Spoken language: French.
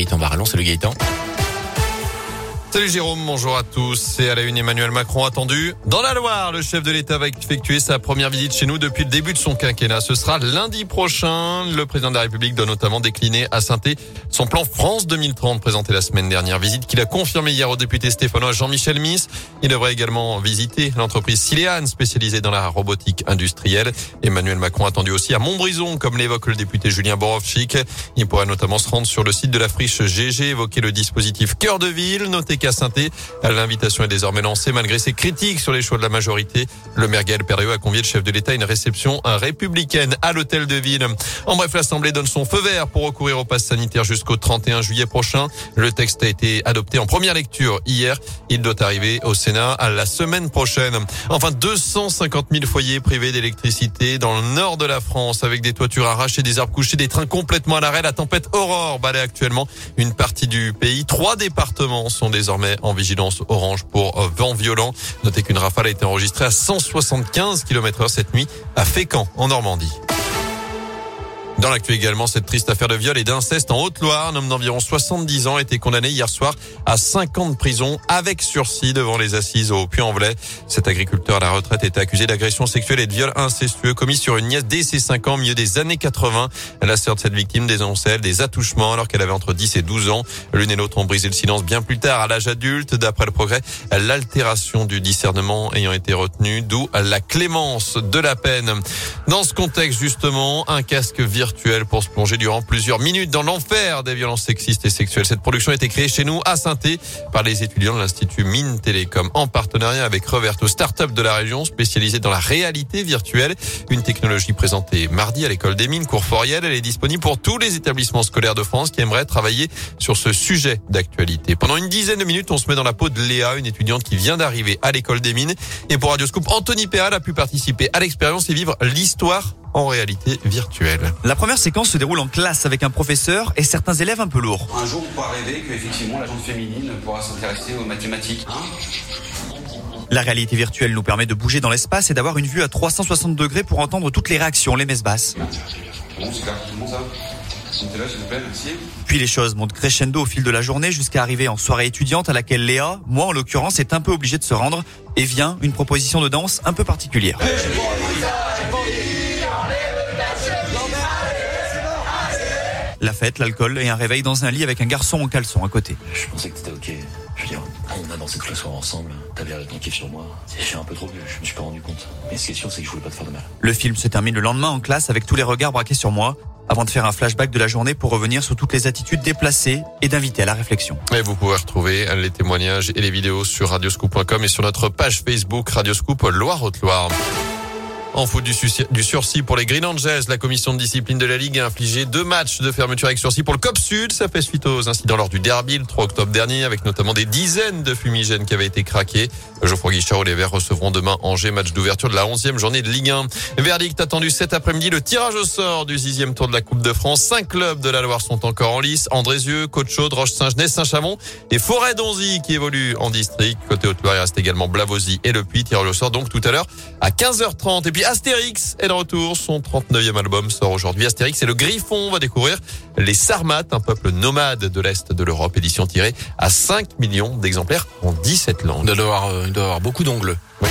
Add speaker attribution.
Speaker 1: Gaëtan Barallon. Salut Gaëtan.
Speaker 2: Salut Jérôme, bonjour à tous. C'est à la une Emmanuel Macron attendu. Dans la Loire, le chef de l'État va effectuer sa première visite chez nous depuis le début de son quinquennat. Ce sera lundi prochain. Le président de la République doit notamment décliner à saint son plan France 2030 présenté la semaine dernière. Visite qu'il a confirmée hier au député stéphanois Jean-Michel Miss. Il devrait également visiter l'entreprise Sileane spécialisée dans la robotique industrielle. Emmanuel Macron attendu aussi à Montbrison, comme l'évoque le député Julien Borovchik. Il pourrait notamment se rendre sur le site de la friche GG, évoquer le dispositif cœur de ville, noter qu'à saint L'invitation est désormais lancée malgré ses critiques sur les choix de la majorité. Le maire Gaël a convié le chef de l'État à une réception républicaine à l'hôtel de ville. En bref, l'Assemblée donne son feu vert pour recourir au pass sanitaire jusqu'au 31 juillet prochain. Le texte a été adopté en première lecture hier. Il doit arriver au Sénat à la semaine prochaine. Enfin, 250 000 foyers privés d'électricité dans le nord de la France avec des toitures arrachées, des arbres couchés, des trains complètement à l'arrêt. La tempête Aurore balaie actuellement une partie du pays. Trois départements sont désormais en vigilance orange pour euh, vent violent. Notez qu'une rafale a été enregistrée à 175 km heure cette nuit à Fécamp en Normandie. Dans l'actu également, cette triste affaire de viol et d'inceste en Haute-Loire. Un homme d'environ 70 ans a été condamné hier soir à 5 ans de prison avec sursis devant les assises au Puy-en-Velay. Cet agriculteur à la retraite était accusé d'agression sexuelle et de viol incestueux commis sur une nièce dès ses 5 ans, au milieu des années 80. La sœur de cette victime dénonçait des attouchements alors qu'elle avait entre 10 et 12 ans. L'une et l'autre ont brisé le silence bien plus tard à l'âge adulte. D'après le progrès, l'altération du discernement ayant été retenue, d'où la clémence de la peine. Dans ce contexte, justement, un casque virtuel pour se plonger durant plusieurs minutes dans l'enfer des violences sexistes et sexuelles. Cette production a été créée chez nous à saint par les étudiants de l'Institut Mine Télécom en partenariat avec Reverto Startup de la région spécialisée dans la réalité virtuelle. Une technologie présentée mardi à l'école des mines Courforiel. Elle est disponible pour tous les établissements scolaires de France qui aimeraient travailler sur ce sujet d'actualité. Pendant une dizaine de minutes, on se met dans la peau de Léa, une étudiante qui vient d'arriver à l'école des mines. Et pour Radioscope, Anthony Péal a pu participer à l'expérience et vivre l'histoire en réalité virtuelle.
Speaker 3: La première séquence se déroule en classe avec un professeur et certains élèves un peu lourds.
Speaker 4: Un jour, on pourra rêver qu'effectivement la gente féminine pourra s'intéresser aux mathématiques. Hein
Speaker 3: la réalité virtuelle nous permet de bouger dans l'espace et d'avoir une vue à 360 degrés pour entendre toutes les réactions, les messes basses.
Speaker 4: Bon, c'est ça.
Speaker 3: Puis les choses montent crescendo au fil de la journée jusqu'à arriver en soirée étudiante à laquelle Léa, moi en l'occurrence, est un peu obligée de se rendre et vient une proposition de danse un peu particulière. La fête, l'alcool et un réveil dans un lit avec un garçon en caleçon à côté.
Speaker 5: Je pensais que t'étais ok. Je veux dire, on a dansé toute la soirée ensemble. T'avais l'air de sur moi. J'ai un peu trop vu, je me suis pas rendu compte. Mais ce qui est sûr, c'est que je voulais pas te faire de mal.
Speaker 3: Le film se termine le lendemain en classe avec tous les regards braqués sur moi avant de faire un flashback de la journée pour revenir sur toutes les attitudes déplacées et d'inviter à la réflexion.
Speaker 2: Et vous pouvez retrouver les témoignages et les vidéos sur radioscoop.com et sur notre page Facebook Radioscoop Loire-Haute-Loire. En foot du, sursis pour les Green Angels, la commission de discipline de la Ligue a infligé deux matchs de fermeture avec sursis pour le COP Sud. Ça fait suite aux incidents lors du derby le 3 octobre dernier, avec notamment des dizaines de fumigènes qui avaient été craqués. Geoffroy Guichard les Verts recevront demain Angers, match d'ouverture de la 11e journée de Ligue 1. Verdict attendu cet après-midi, le tirage au sort du sixième tour de la Coupe de France. Cinq clubs de la Loire sont encore en lice. Andrézieux, Côte-Chaude, Roche-Saint-Genès, Saint-Chamond et Forêt-Donzy qui évolue en district. Côté Haute-Loire, il reste également Blavozy et Le Puy. Tirage au sort donc tout à l'heure à 15h30. Et puis Astérix est de retour. Son 39e album sort aujourd'hui. Astérix et le Griffon va découvrir les Sarmates, un peuple nomade de l'Est de l'Europe. Édition tirée à 5 millions d'exemplaires en 17 langues.
Speaker 1: Il doit avoir, euh, il doit avoir beaucoup d'ongles.
Speaker 2: Oui.